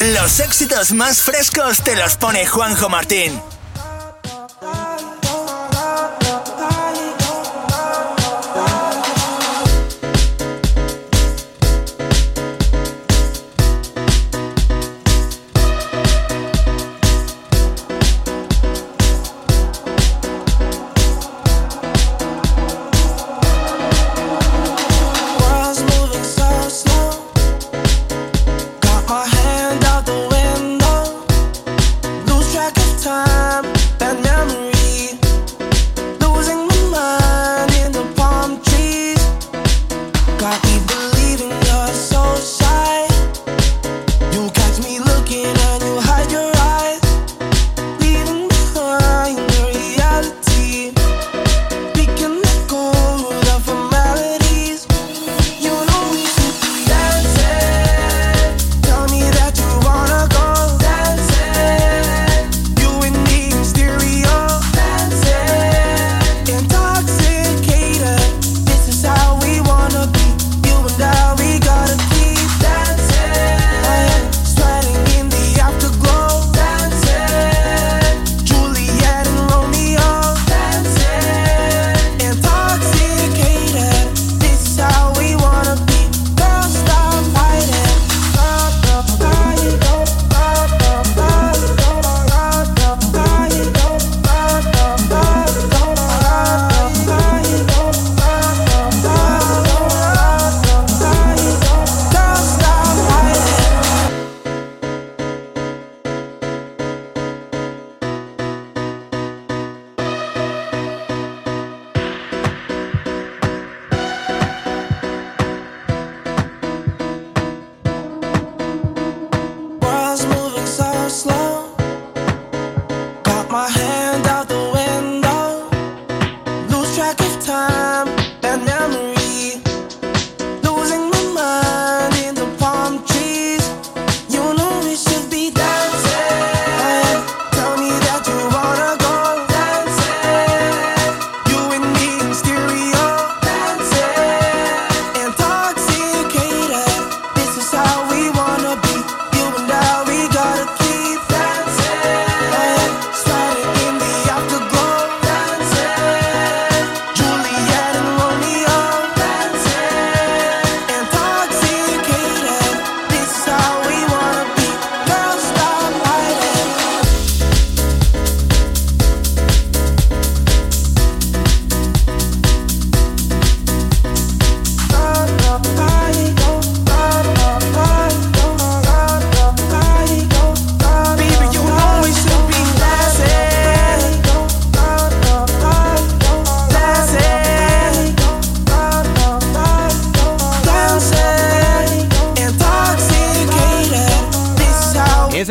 Los éxitos más frescos te los pone Juanjo Martín.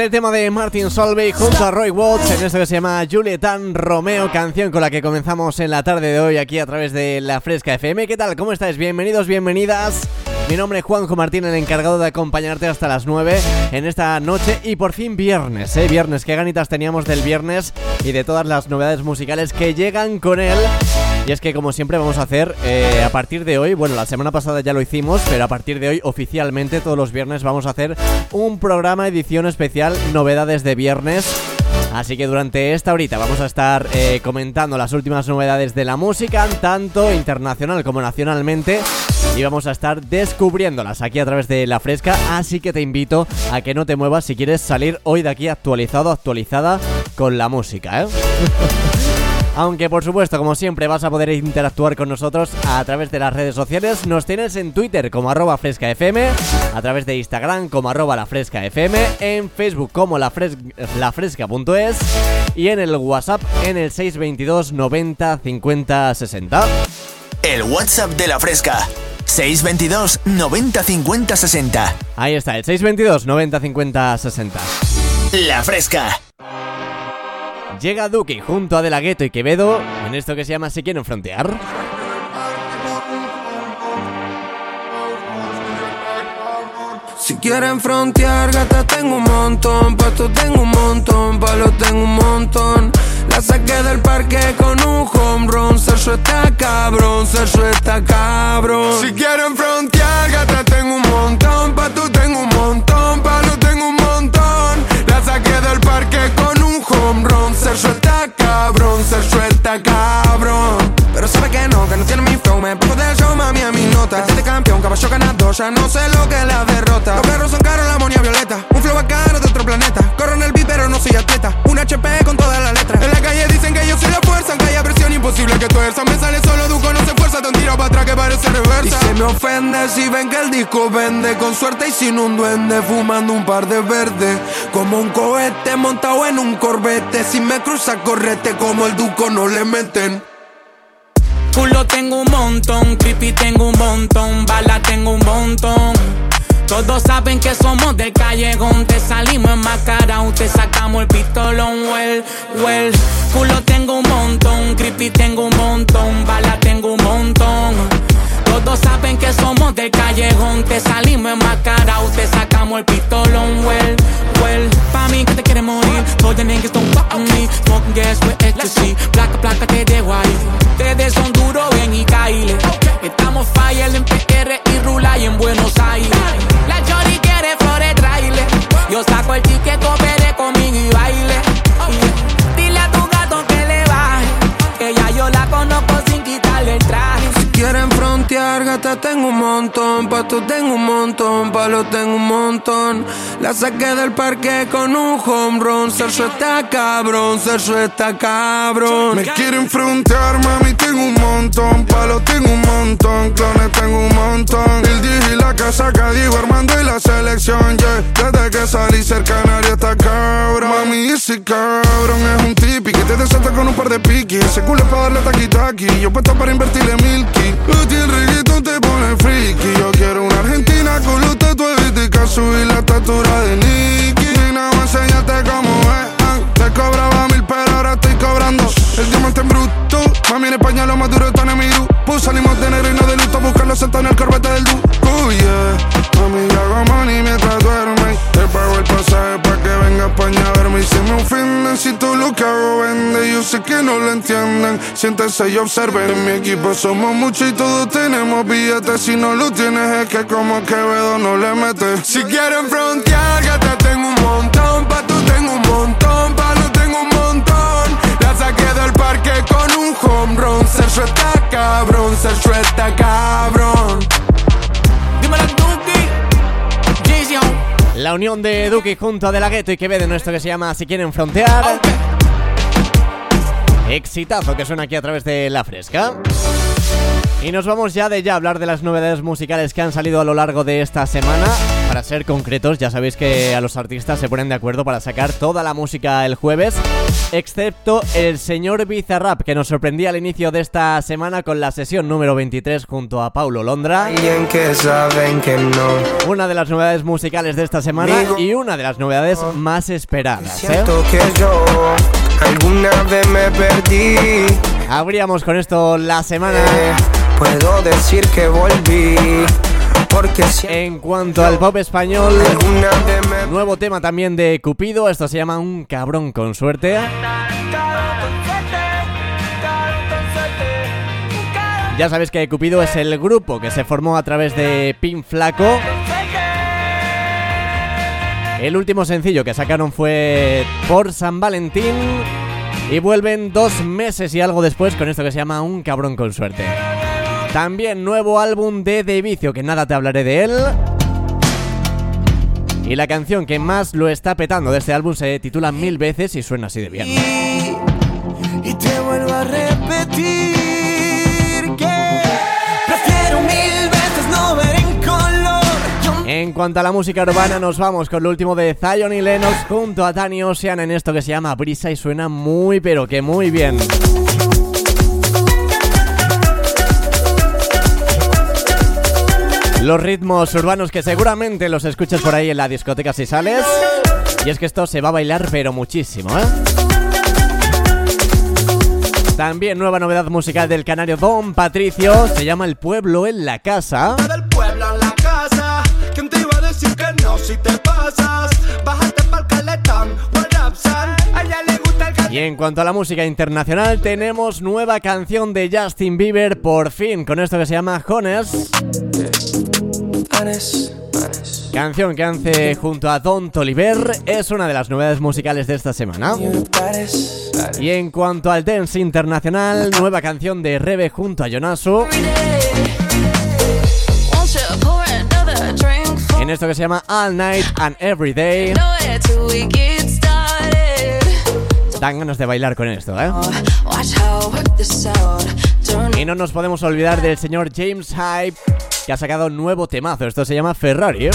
El tema de Martin Solveig junto a Roy Watts en esto que se llama Julietan Romeo, canción con la que comenzamos en la tarde de hoy aquí a través de la Fresca FM. ¿Qué tal? ¿Cómo estáis? Bienvenidos, bienvenidas. Mi nombre es Juanjo Martín, el encargado de acompañarte hasta las 9 en esta noche y por fin viernes, ¿eh? Viernes, qué ganitas teníamos del viernes y de todas las novedades musicales que llegan con él. Y es que como siempre vamos a hacer eh, a partir de hoy, bueno la semana pasada ya lo hicimos, pero a partir de hoy oficialmente todos los viernes vamos a hacer un programa edición especial novedades de viernes. Así que durante esta horita vamos a estar eh, comentando las últimas novedades de la música, tanto internacional como nacionalmente. Y vamos a estar descubriéndolas aquí a través de La Fresca. Así que te invito a que no te muevas si quieres salir hoy de aquí actualizado, actualizada con la música, ¿eh? Aunque por supuesto, como siempre, vas a poder interactuar con nosotros a través de las redes sociales. Nos tienes en Twitter como arroba frescafm, a través de Instagram como arroba la frescafm, en Facebook como la, lafresca.es y en el WhatsApp en el 622 90 50 60. El WhatsApp de la fresca. 622 90 50 60. Ahí está, el 622 90 50 60. La fresca. Llega Duque junto a De La y Quevedo en esto que se llama Si quieren frontear. Si quieren frontear, gata tengo un montón, pasto tengo un montón, palo tengo un montón. La saqué del parque con un home run, Sergio está cabrón, Sergio está cabrón. Si quieren frontear, gata tengo un montón, pasto tengo un montón, palo tengo un montón. La saqué del parque con un home run. Ser suelta cabrón, ser suelta cabrón. Pero sabe que no, que no tiene mi flow. Me pongo del show, mami, a mi nota. Este campeón, caballo ganador, ya no sé lo que la derrota. Los perros son caros, la monia violeta. Un flow caro de otro planeta. Corro en el beat, pero no soy atleta. Un HP con todas las letras. En la calle dicen que yo soy la fuerza. En calle presión imposible que tuerza. Me sale solo de se. Te tiro para atrás que parece reversa. Y se me ofende si ven que el disco vende. Con suerte y sin un duende. Fumando un par de verdes. Como un cohete montado en un corbete. Si me cruza, correte. Como el Duco no le meten. Culo tengo un montón, creepy tengo un montón, bala tengo un montón. Todos saben que somos del callejón, te salimos enmascarados, te sacamos el pistolón, well, well. Culo tengo un montón, creepy tengo un montón, bala tengo un montón. Todos saben que somos del callejón, te salimos enmascarados, te sacamos el pistolón, tengo un montón. La saqué del parque con un home run. Sergio está cabrón, Sergio está cabrón. Me quieren frontear, mami, tengo un montón. Palo tengo un montón, clones tengo un montón. El DJ y la casa que digo Armando y la selección, yeah. Desde que salí cerca canario está cabrón. Mami, ese cabrón es un tipi que te desata con un par de piquis. Ese culo es para darle taqui taqui. Yo puesto para invertirle milky. A ti el reggaetón te pone friki. Yo quiero una argentina con los tatuajes de subir la estatura de Nicky. Nena, voy a enseñarte cómo es. Te cobraba mil, pero ahora estoy cobrando. El diamante en bruto. Mami, en España lo más duro está en mi grupo. Salimos de negro y no de luto. Buscarlo sentado en el corbete del du. Oh yeah. Mami, yo hago money mientras duerme. Te pago el pasaje pa' que venga a España a verme. Y se me ofenden si todo lo que hago vende. Yo sé que no lo entienden. Siéntense y observen. En mi equipo somos muchos y todos tenemos billetes. Si no lo tienes es que como Quevedo no le metes. Si quieren frontear, gata un home run. Sergio está cabrón, Sergio está cabrón. Dímelo, Duki. La unión de Duki junto a De La Ghetto y Quevedo en esto que se llama Si quieren frontear. Exitazo que suena aquí a través de La Fresca. Y nos vamos ya de ya a hablar de las novedades musicales que han salido a lo largo de esta semana. Para ser concretos, ya sabéis que a los artistas se ponen de acuerdo para sacar toda la música el jueves, excepto el señor Bizarrap, que nos sorprendía al inicio de esta semana con la sesión número 23 junto a Paulo Londra. Que saben que no. Una de las novedades musicales de esta semana y una de las novedades más esperadas. ¿eh? Que yo alguna vez me perdí. Abríamos con esto la semana. Puedo decir que volví. Porque En cuanto al pop español, nuevo tema también de Cupido. Esto se llama Un cabrón con suerte. Ya sabéis que Cupido es el grupo que se formó a través de Pin Flaco. El último sencillo que sacaron fue por San Valentín. Y vuelven dos meses y algo después con esto que se llama Un cabrón con suerte. También nuevo álbum de De Vicio, que nada te hablaré de él. Y la canción que más lo está petando de este álbum se titula Mil veces y suena así de bien. Y te vuelvo a repetir que prefiero mil veces no ver en color. Yo En cuanto a la música urbana, nos vamos con lo último de Zion y Lennox junto a Tani Ocean en esto que se llama Brisa y suena muy, pero que muy bien. Los ritmos urbanos que seguramente los escuchas por ahí en la discoteca si sales. Y es que esto se va a bailar, pero muchísimo, ¿eh? También nueva novedad musical del canario Don Patricio, se llama El pueblo en la casa. del pueblo en la casa. ¿Quién te iba a decir que no si te pasas? Bájate pa'l caletón, what up, son? Y en cuanto a la música internacional, tenemos nueva canción de Justin Bieber, por fin, con esto que se llama Honest. Canción que hace junto a Don Toliver, es una de las novedades musicales de esta semana. Y en cuanto al dance internacional, nueva canción de Rebe junto a another en esto que se llama All Night and Every Day. Dan ganas de bailar con esto, ¿eh? Y no nos podemos olvidar del señor James Hype, que ha sacado un nuevo temazo. Esto se llama Ferrari, ¿eh?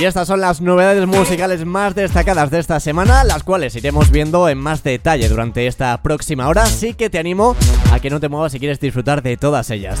Y estas son las novedades musicales más destacadas de esta semana, las cuales iremos viendo en más detalle durante esta próxima hora, así que te animo a que no te muevas si quieres disfrutar de todas ellas.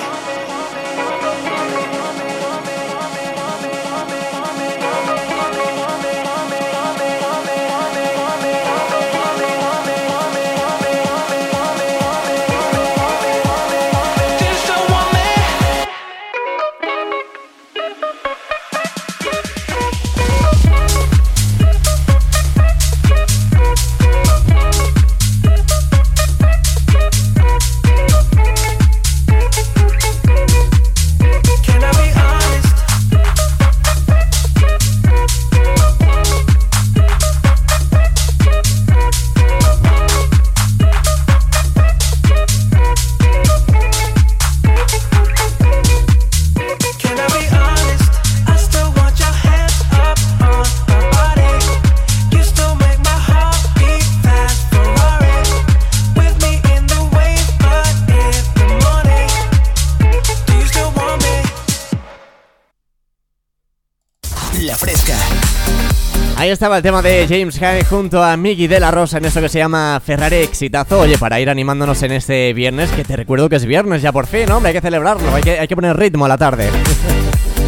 estaba el tema de James Hyde junto a Miggy de la Rosa en esto que se llama Ferrari Exitazo. Oye, para ir animándonos en este viernes, que te recuerdo que es viernes ya por fin, hombre, hay que celebrarlo, hay que, hay que poner ritmo a la tarde.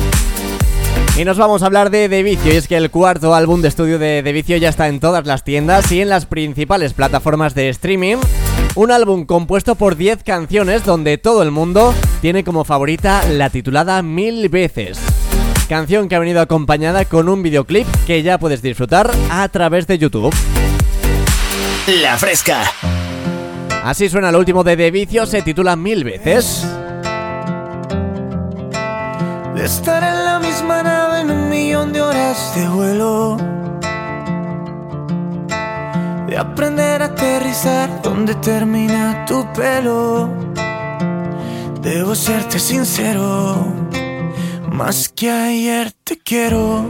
y nos vamos a hablar de The Vicio, y es que el cuarto álbum de estudio de The Vicio ya está en todas las tiendas y en las principales plataformas de streaming. Un álbum compuesto por 10 canciones donde todo el mundo tiene como favorita la titulada Mil veces canción que ha venido acompañada con un videoclip que ya puedes disfrutar a través de YouTube. La fresca. Así suena el último de The Vicio, se titula Mil veces. De estar en la misma nave en un millón de horas de vuelo. De aprender a aterrizar donde termina tu pelo. Debo serte sincero más que ayer te quiero.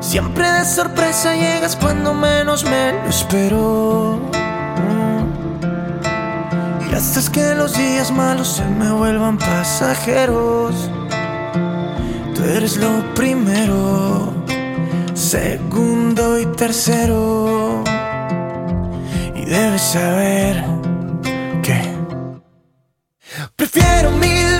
Siempre de sorpresa llegas cuando menos me lo espero. Y haces que los días malos se me vuelvan pasajeros. Tú eres lo primero, segundo y tercero. Y debes saber que prefiero mil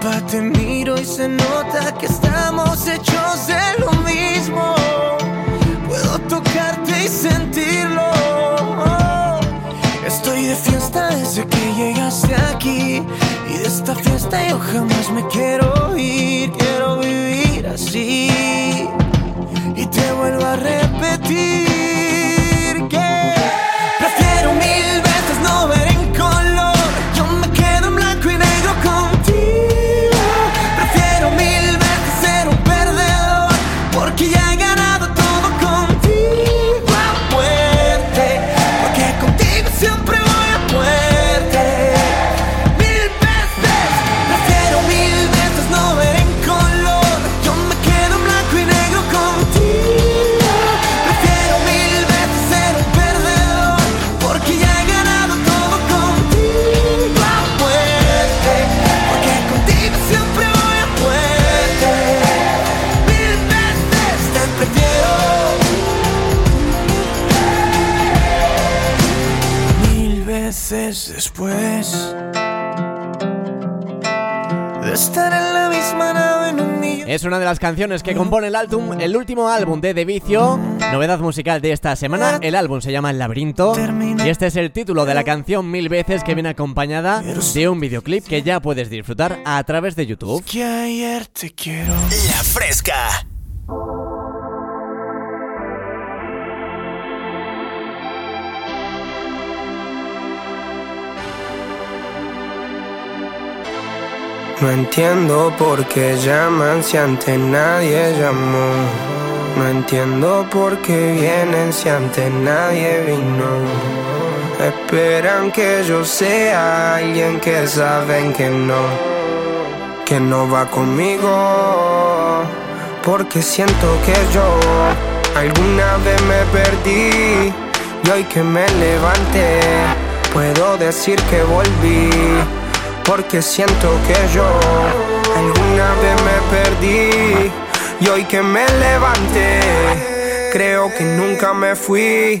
te miro y se nota que estamos hechos de lo mismo. Puedo tocarte y sentirlo. Estoy de fiesta desde que llegaste aquí. Y de esta fiesta yo jamás me quiero las canciones que compone el álbum, el último álbum de De Vicio, novedad musical de esta semana. El álbum se llama El Laberinto y este es el título de la canción Mil veces que viene acompañada de un videoclip que ya puedes disfrutar a través de YouTube. Que ayer te quiero. La Fresca. No entiendo por qué llaman si antes nadie llamó. No entiendo por qué vienen si antes nadie vino. Esperan que yo sea alguien que saben que no, que no va conmigo. Porque siento que yo alguna vez me perdí y hoy que me levanté puedo decir que volví. Porque siento que yo alguna vez me perdí y hoy que me levanté creo que nunca me fui.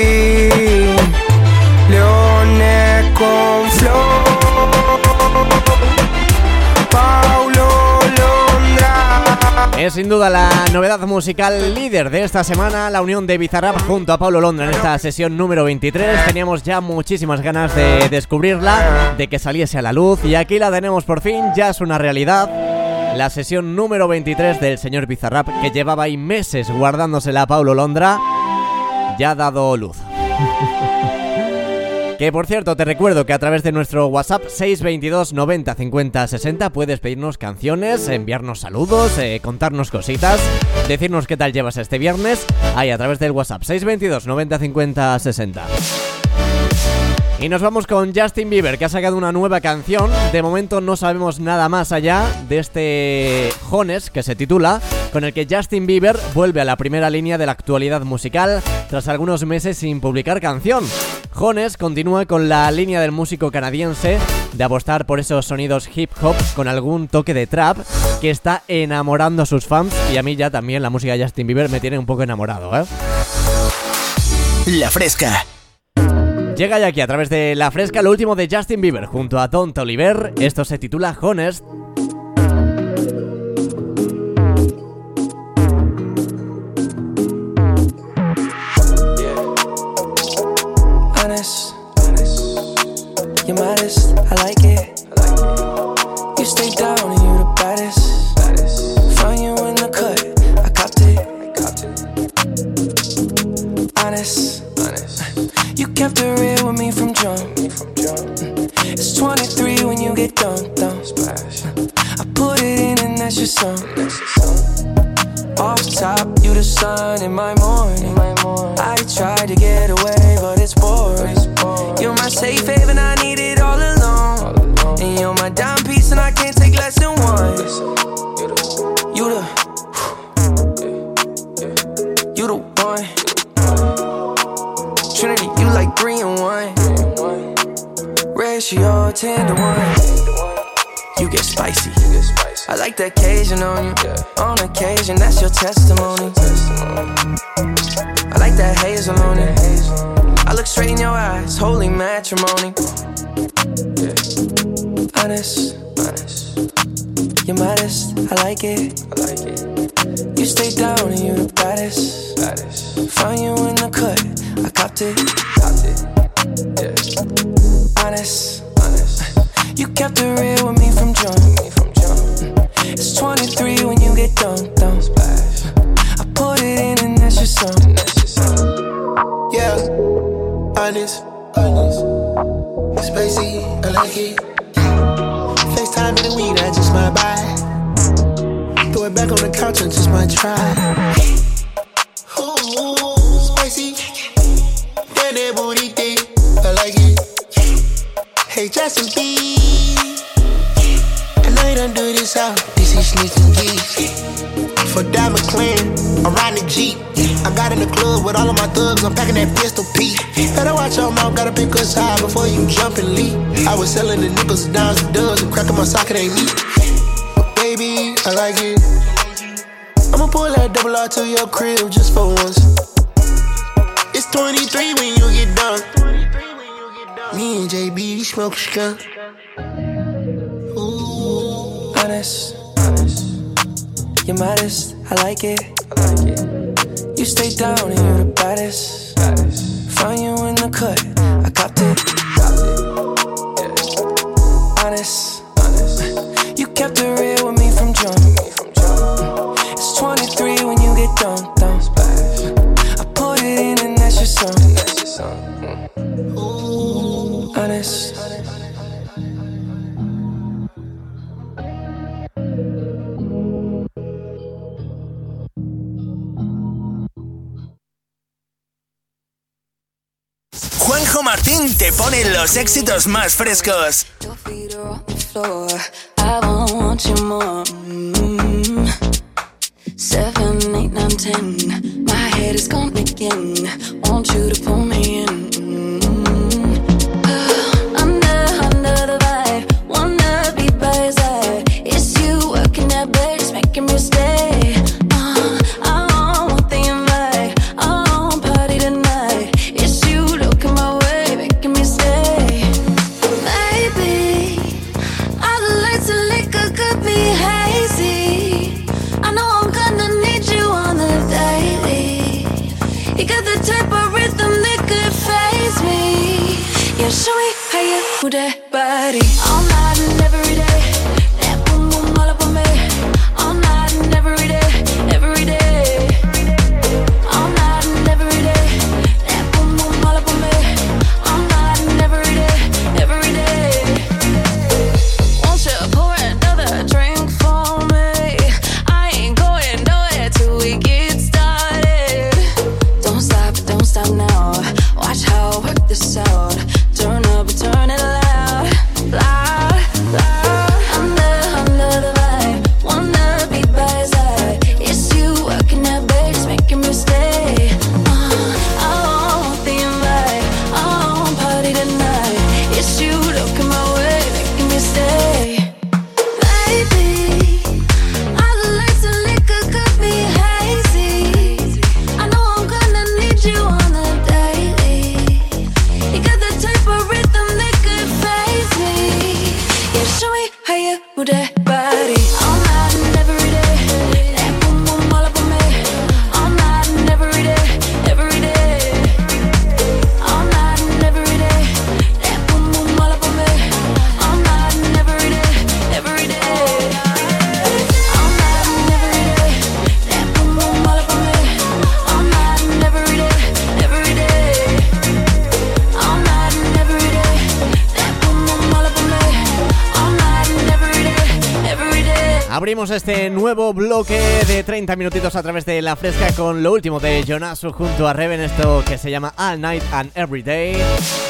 Es sin duda la novedad musical líder de esta semana, la unión de Bizarrap junto a Pablo Londra en esta sesión número 23. Teníamos ya muchísimas ganas de descubrirla, de que saliese a la luz y aquí la tenemos por fin, ya es una realidad. La sesión número 23 del señor Bizarrap, que llevaba ahí meses guardándosela a Pablo Londra, ya ha dado luz. Que por cierto, te recuerdo que a través de nuestro WhatsApp 622 90 50 60 puedes pedirnos canciones, enviarnos saludos, eh, contarnos cositas, decirnos qué tal llevas este viernes, ahí a través del WhatsApp 622 90 50 60. Y nos vamos con Justin Bieber, que ha sacado una nueva canción. De momento no sabemos nada más allá de este Jones, que se titula, con el que Justin Bieber vuelve a la primera línea de la actualidad musical tras algunos meses sin publicar canción. Jones continúa con la línea del músico canadiense de apostar por esos sonidos hip hop con algún toque de trap que está enamorando a sus fans y a mí ya también la música de Justin Bieber me tiene un poco enamorado, ¿eh? La fresca. Llega ya aquí a través de La Fresca lo último de Justin Bieber junto a Don Toliver. Esto se titula Honest kept it real with me from jump. It's 23 when you get dunked on. I put it in and that's your song. Yeah, honest, honest. Spacey, I like it. FaceTime in the weed, I just might buy. Throw it back on the couch and just might try. Ooh, spicy. Then that booty thick, I like it. Hey, Justin Bieber. This out, busy sneaking geese. For Diamond Clan, I'm riding a Jeep. I got in the club with all of my thugs, I'm packing that pistol P. Better watch your mouth, gotta pick us high before you jump and leap. I was selling the nickels, and dimes, and dubs, and cracking my socket ain't me, But baby, I like it. I'ma pull that double R to your crib just for once. It's 23 when you get done. Me and JB smoke skunk. honest. honest. You're modest, I like it. I like it. You stay down and you're the baddest. baddest. Find you in the cut, I copped it. Te pone los éxitos más frescos. My head is gone again. 30 minutitos a través de La Fresca con lo último de Jonasu junto a Reven, esto que se llama All Night and Every Day.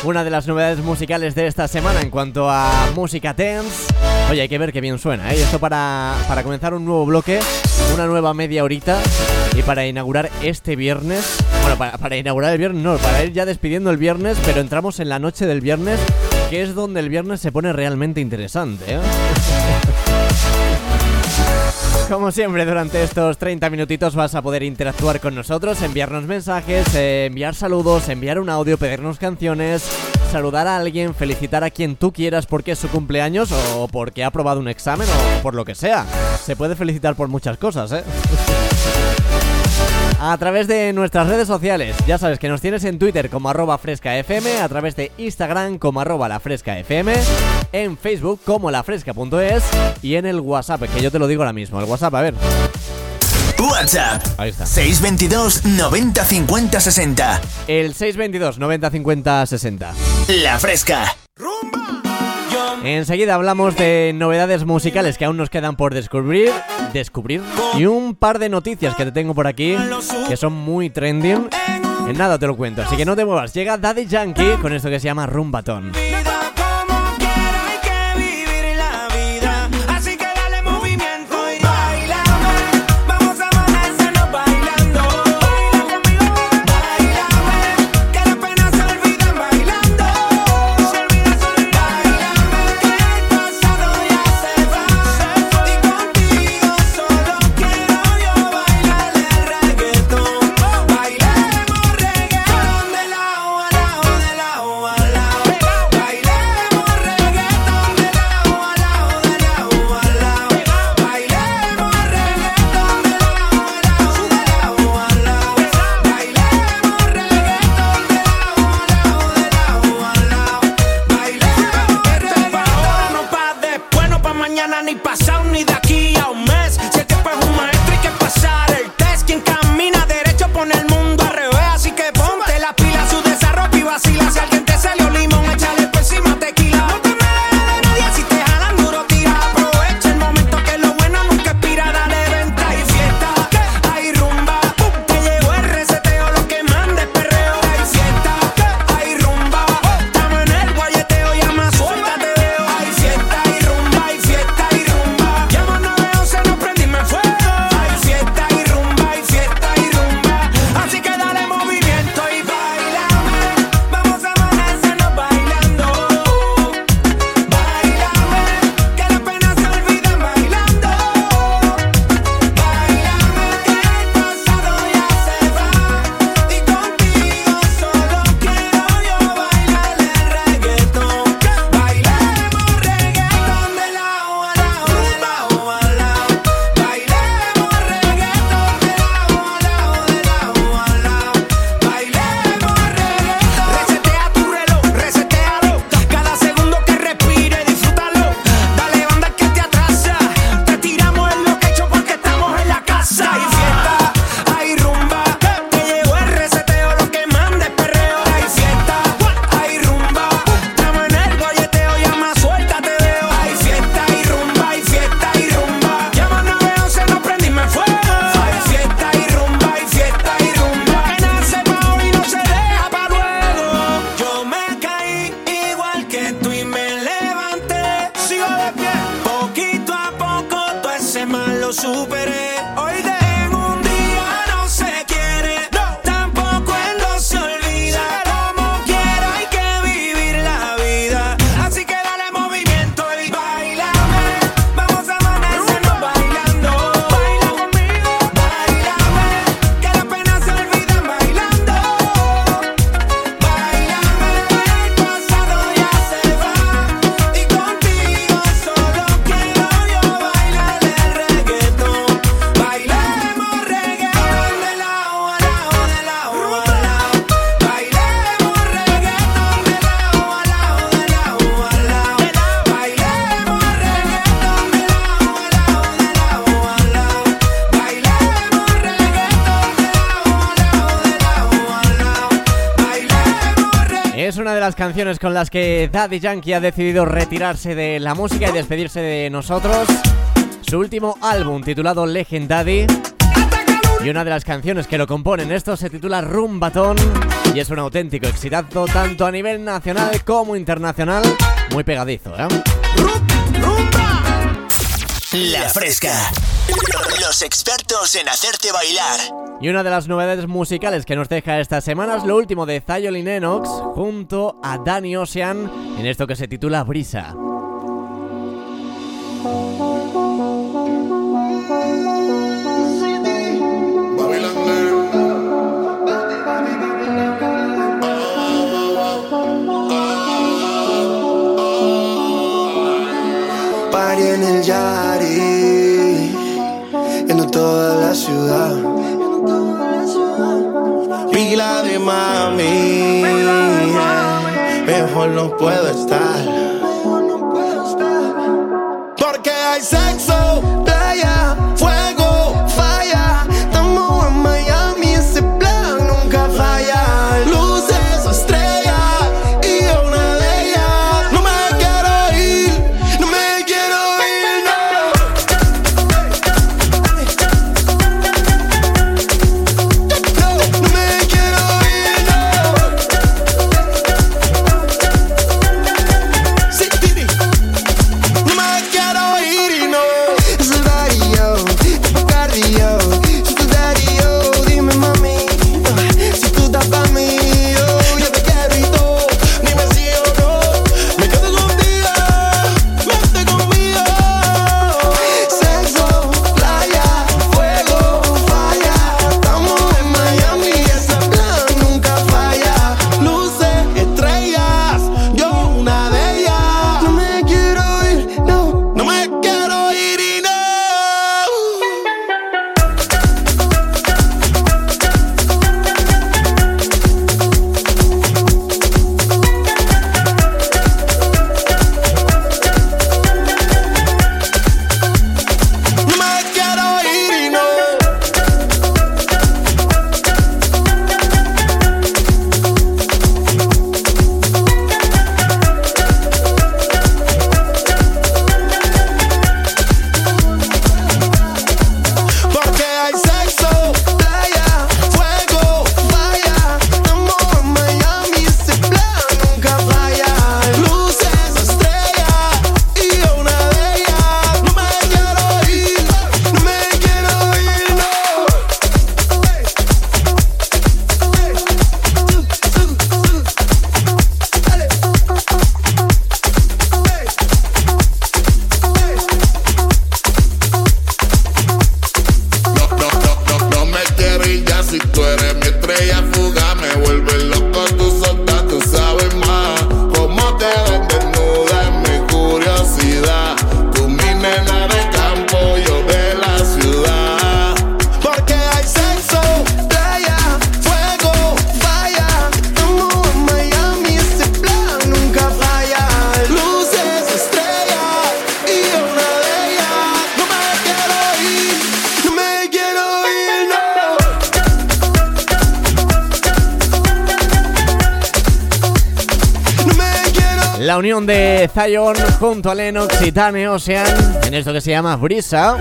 Una de las novedades musicales de esta semana en cuanto a música dance. Oye, hay que ver qué bien suena, ¿eh? Esto para, para comenzar un nuevo bloque, una nueva media horita y para inaugurar este viernes. Bueno, para, para inaugurar el viernes, no, para ir ya despidiendo el viernes, pero entramos en la noche del viernes, que es donde el viernes se pone realmente interesante, ¿eh? Como siempre, durante estos 30 minutitos vas a poder interactuar con nosotros, enviarnos mensajes, eh, enviar saludos, enviar un audio, pedirnos canciones, saludar a alguien, felicitar a quien tú quieras porque es su cumpleaños o porque ha aprobado un examen o por lo que sea. Se puede felicitar por muchas cosas, ¿eh? A través de nuestras redes sociales. Ya sabes que nos tienes en Twitter como arroba frescafm, a través de Instagram como arroba lafrescafm, en Facebook como lafresca.es y en el WhatsApp, que yo te lo digo ahora mismo. El WhatsApp, a ver. WhatsApp. Ahí está. 622 90 50 60. El 622 90 50 60. La Fresca. Enseguida hablamos de novedades musicales que aún nos quedan por descubrir, descubrir y un par de noticias que te tengo por aquí que son muy trending. En nada te lo cuento, así que no te muevas. Llega Daddy Yankee con esto que se llama Rumbatón. Es una de las canciones con las que Daddy Yankee ha decidido retirarse de la música y despedirse de nosotros. su último álbum titulado Legendary. Y una de las canciones que lo componen esto se titula Rumbatón y es un auténtico exitazo tanto a nivel nacional como internacional, muy pegadizo, ¿eh? La Fresca. Los expertos en hacerte bailar. Y una de las novedades musicales que nos deja esta semana es lo último de Zion Lennox junto a Danny Ocean en esto que se titula Brisa. En el Yari, yendo toda la ciudad. Pila de mami, mejor no puedo estar. Porque hay sexo, Zion junto a Lennox y Tane Ocean en esto que se llama Brisa.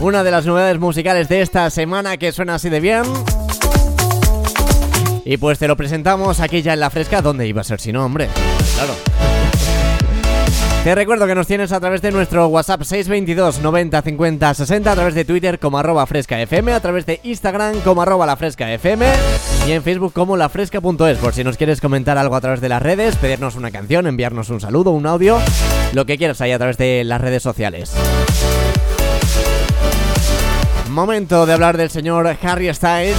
Una de las novedades musicales de esta semana que suena así de bien. Y pues te lo presentamos aquí ya en la fresca. ¿Dónde iba a ser si no, hombre? Claro. Te recuerdo que nos tienes a través de nuestro WhatsApp 622 90 50 60, a través de Twitter como arroba fresca FM, a través de Instagram como arroba la fresca FM y en Facebook como lafresca.es por si nos quieres comentar algo a través de las redes, pedirnos una canción, enviarnos un saludo, un audio, lo que quieras ahí a través de las redes sociales. Momento de hablar del señor Harry Styles.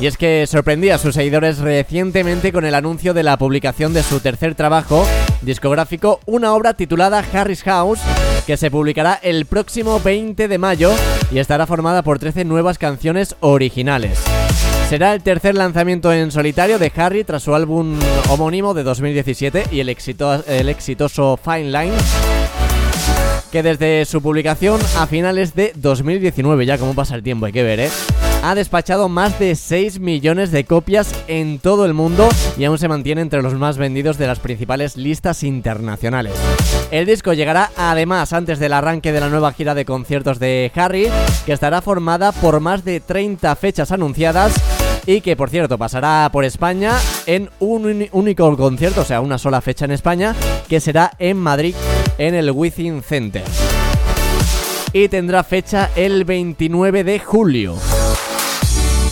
Y es que sorprendía a sus seguidores recientemente con el anuncio de la publicación de su tercer trabajo discográfico, una obra titulada Harry's House, que se publicará el próximo 20 de mayo y estará formada por 13 nuevas canciones originales. Será el tercer lanzamiento en solitario de Harry tras su álbum homónimo de 2017 y el, el exitoso Fine Line, que desde su publicación a finales de 2019, ya como pasa el tiempo, hay que ver, ¿eh? Ha despachado más de 6 millones de copias en todo el mundo y aún se mantiene entre los más vendidos de las principales listas internacionales. El disco llegará además antes del arranque de la nueva gira de conciertos de Harry, que estará formada por más de 30 fechas anunciadas y que por cierto pasará por España en un único concierto, o sea, una sola fecha en España, que será en Madrid en el Within Center. Y tendrá fecha el 29 de julio.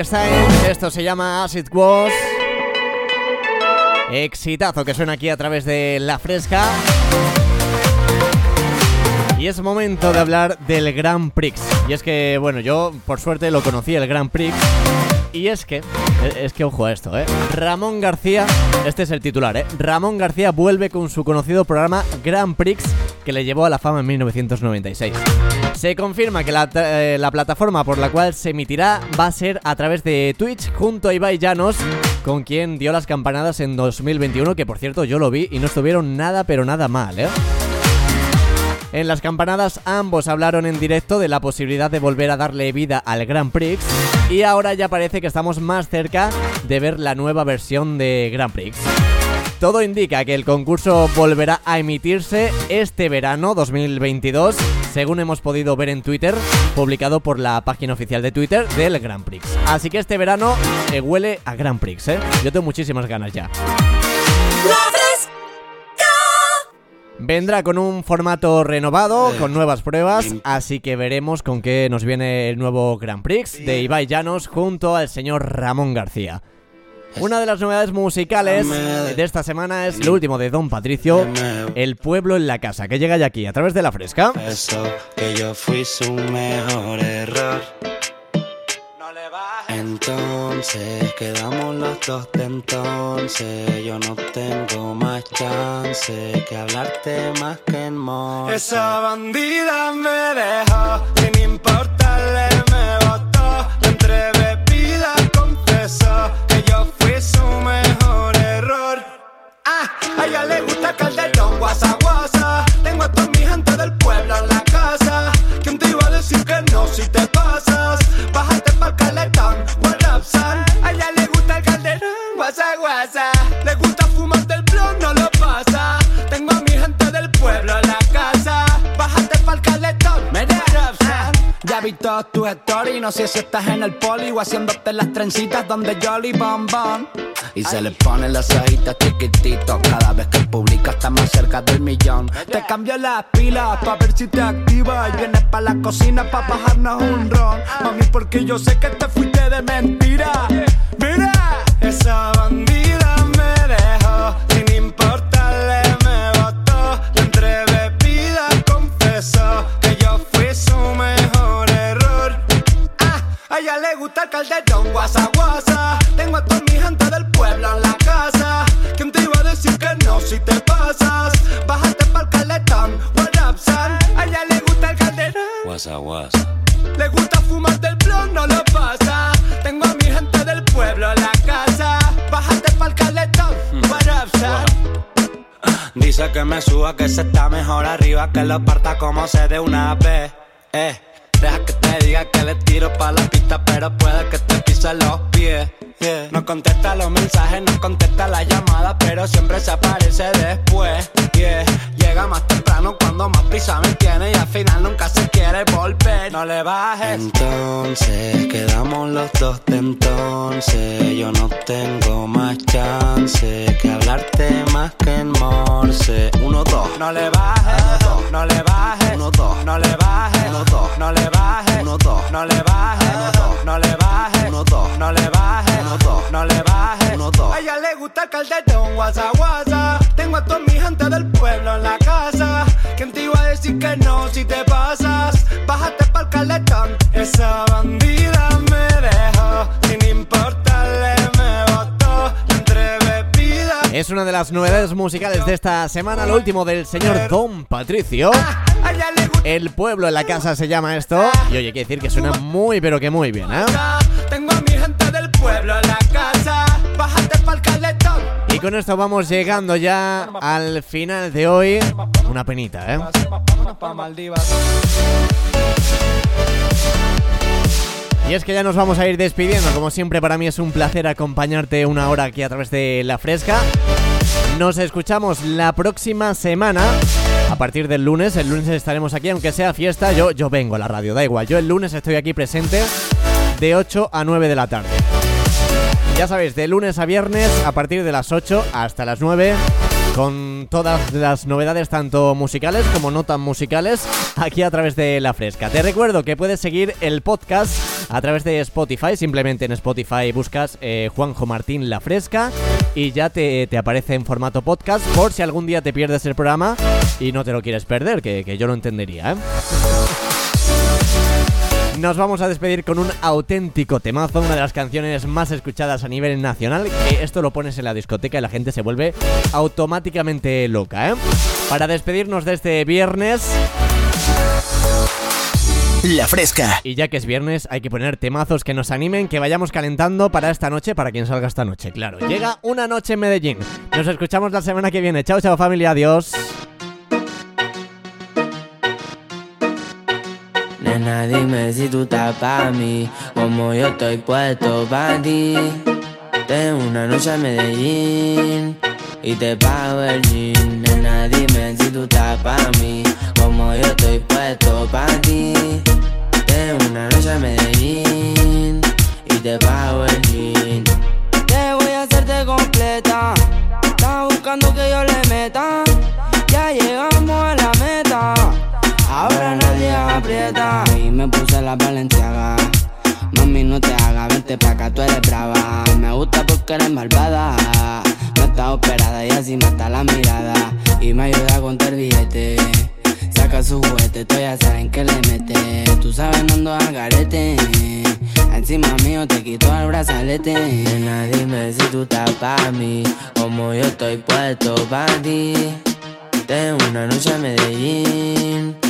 esto se llama As It Was. Exitazo que suena aquí a través de La Fresca. Y es momento de hablar del Grand Prix. Y es que, bueno, yo por suerte lo conocí el Grand Prix. Y es que, es que ojo a esto, ¿eh? Ramón García, este es el titular, ¿eh? Ramón García vuelve con su conocido programa Grand Prix que le llevó a la fama en 1996. Se confirma que la, eh, la plataforma por la cual se emitirá va a ser a través de Twitch junto a Ibai Llanos, con quien dio las campanadas en 2021, que por cierto yo lo vi y no estuvieron nada pero nada mal, ¿eh? En las campanadas ambos hablaron en directo de la posibilidad de volver a darle vida al Grand Prix y ahora ya parece que estamos más cerca de ver la nueva versión de Grand Prix. Todo indica que el concurso volverá a emitirse este verano 2022, según hemos podido ver en Twitter, publicado por la página oficial de Twitter del Grand Prix. Así que este verano eh, huele a Grand Prix, ¿eh? Yo tengo muchísimas ganas ya. Vendrá con un formato renovado, con nuevas pruebas, así que veremos con qué nos viene el nuevo Grand Prix de Ibai Llanos junto al señor Ramón García. Una de las novedades musicales de esta semana es lo último de Don Patricio, El pueblo en la casa, que llega ya aquí a través de la fresca. Eso que yo fui su mejor error. Entonces quedamos los dos de entonces. Yo no tengo más chance que hablarte más que en. Esa bandida me dejó, sin importarle su mejor error. Ah, a ella le gusta Calderón, guasa guasa. Tengo a toda mi gente del pueblo en la casa. ¿Quién te iba a decir que no si te pasas? Bájate pa'l calentón, what's up, son? A ella le gusta el Calderón, guasa guasa. Guasaguá. todos tus stories. No sé si estás en el poli o haciéndote las trencitas donde Jolly Bon Bon. Y se le ponen las ojitas chiquititos. Cada vez que publica está más cerca del millón. Te cambio las pilas pa' ver si te activa. Y vienes pa' la cocina pa' bajarnos un ron. Mami, porque yo sé que te fuiste de mentira. Mira, esa bandida calderón, guasa guasa. Tengo a toda mi gente del pueblo en la casa. ¿Quién te iba a decir que no si te pasas? Bájate pa'l caletón, what up, son? A ella le gusta el calderón. Guasa, guasa. Le gusta fumar del blon, no lo pasa. Tengo a mi gente del pueblo en la casa. Bájate pa'l caletón, what up, son? Dice que me suba, que se está mejor arriba, que lo parta como se de una vez. Eh, deja que te diga que le tiro pa' la pista, pero puede que te pise los pies. Yeah. No contesta los mensajes, no contesta la llamada, pero siempre se aparece después. Yeah. Llega más temprano cuando más prisa me tiene y al final nunca se quiere volver. No le bajes. Entonces quedamos los dos de entonces. Yo no tengo más chance que hablarte más que en morse. Uno, dos. No le bajes, no le bajes, Uno, dos. no le bajes, Uno, dos. No le bajes, Uno, dos. no le bajes, Uno, dos. no le bajes, Uno, dos. no le bajes, Uno, dos. no le bajes. Uno, dos. A ella le gusta el calderón, guasa guasa. Tengo a toda mi gente del pueblo en la casa. ¿Quién te iba a decir que no si te pasas? Bájate pa'l caletón. Esa Es una de las novedades musicales de esta semana, lo último del señor Don Patricio. El pueblo en la casa se llama esto. Y oye, hay que decir que suena muy, pero que muy bien, ¿eh? Tengo a mi gente del pueblo en la casa. Bájate pa'l caletón. Y con esto vamos llegando ya al final de hoy. Una penita, ¿eh? Y es que ya nos vamos a ir despidiendo. Como siempre, para mí es un placer acompañarte una hora aquí a través de La Fresca. Nos escuchamos la próxima semana. A partir del lunes, el lunes estaremos aquí, aunque sea fiesta, yo, yo vengo a la radio, da igual. Yo el lunes estoy aquí presente de 8 a 9 de la tarde. Ya sabéis, de lunes a viernes, a partir de las 8 hasta las 9, con todas las novedades, tanto musicales como no tan musicales, aquí a través de La Fresca. Te recuerdo que puedes seguir el podcast a través de Spotify, simplemente en Spotify buscas eh, Juanjo Martín La Fresca y ya te, te aparece en formato podcast por si algún día te pierdes el programa y no te lo quieres perder, que, que yo lo entendería, ¿eh? Nos vamos a despedir con un auténtico temazo, una de las canciones más escuchadas a nivel nacional, que esto lo pones en la discoteca y la gente se vuelve automáticamente loca, ¿eh? Para despedirnos de este viernes, La Fresca. y ya que es viernes, hay que poner temazos que nos animen, que vayamos calentando para esta noche, para quien salga esta noche, claro. Llega una noche en Medellín. Nos escuchamos la semana que viene. Chao, chao familia, adiós. Nena, dime si tú estás pa' mí, como yo estoy puesto pa' ti. Tengo una noche en Medellín y te pago el jean. Nena, dime si tú estás pa' mí, como yo estoy puesto pa' ti. Tengo una noche en Medellín y te pago el jean. Te voy a hacerte completa, estás buscando que yo le meta. Ya llegamos a. Y me puse la valenciaga. Mami, no te hagas, vente pa' acá, tú eres brava. Me gusta porque eres malvada. No estás operada y así mata la mirada. Y me ayuda a contar billete. Saca su juguete, tú ya saben que le mete. Tú sabes, no ando al garete. Encima mío te quito el brazalete. Nena, dime si tú estás pa' mí. Como yo estoy puesto pa' ti. Tengo una noche en Medellín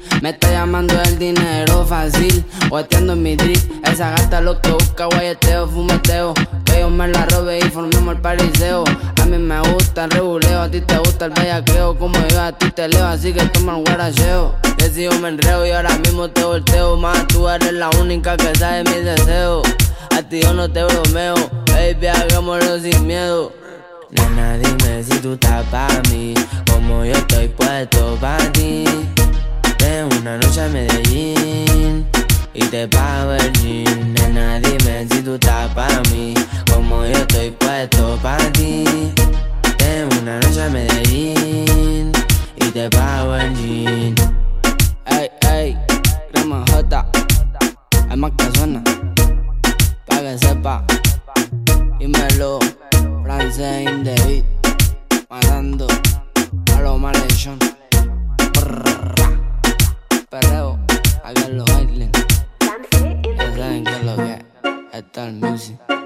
Me está llamando el dinero fácil, guateando en mi drip. Esa gata lo que busca, guayeteo, fumeteo. Que yo me la robe y formemos el pariseo. A mí me gusta el reguleo, a ti te gusta el bellaqueo. Como yo a ti te leo, así que toma el guaracheo. Que si yo me enreo y ahora mismo te volteo. Más tú eres la única que sabe mis deseos. A ti yo no te bromeo, baby, hagámoslo sin miedo. Nena, dime si tú estás para mí, como yo estoy puesto para ti. Ven una noche a Medellín y te pago el jean. Nena, dime si tú estás para mí, como yo estoy puesto para ti. Ven una noche a Medellín y te pago el jean. Ey, ey, crema J, hay más que suena, pa' que sepa. Dímelo, francés in the matando a los malhechón. Perreo, aquí en los Highlands. Ya saben que es lo que es, está el music.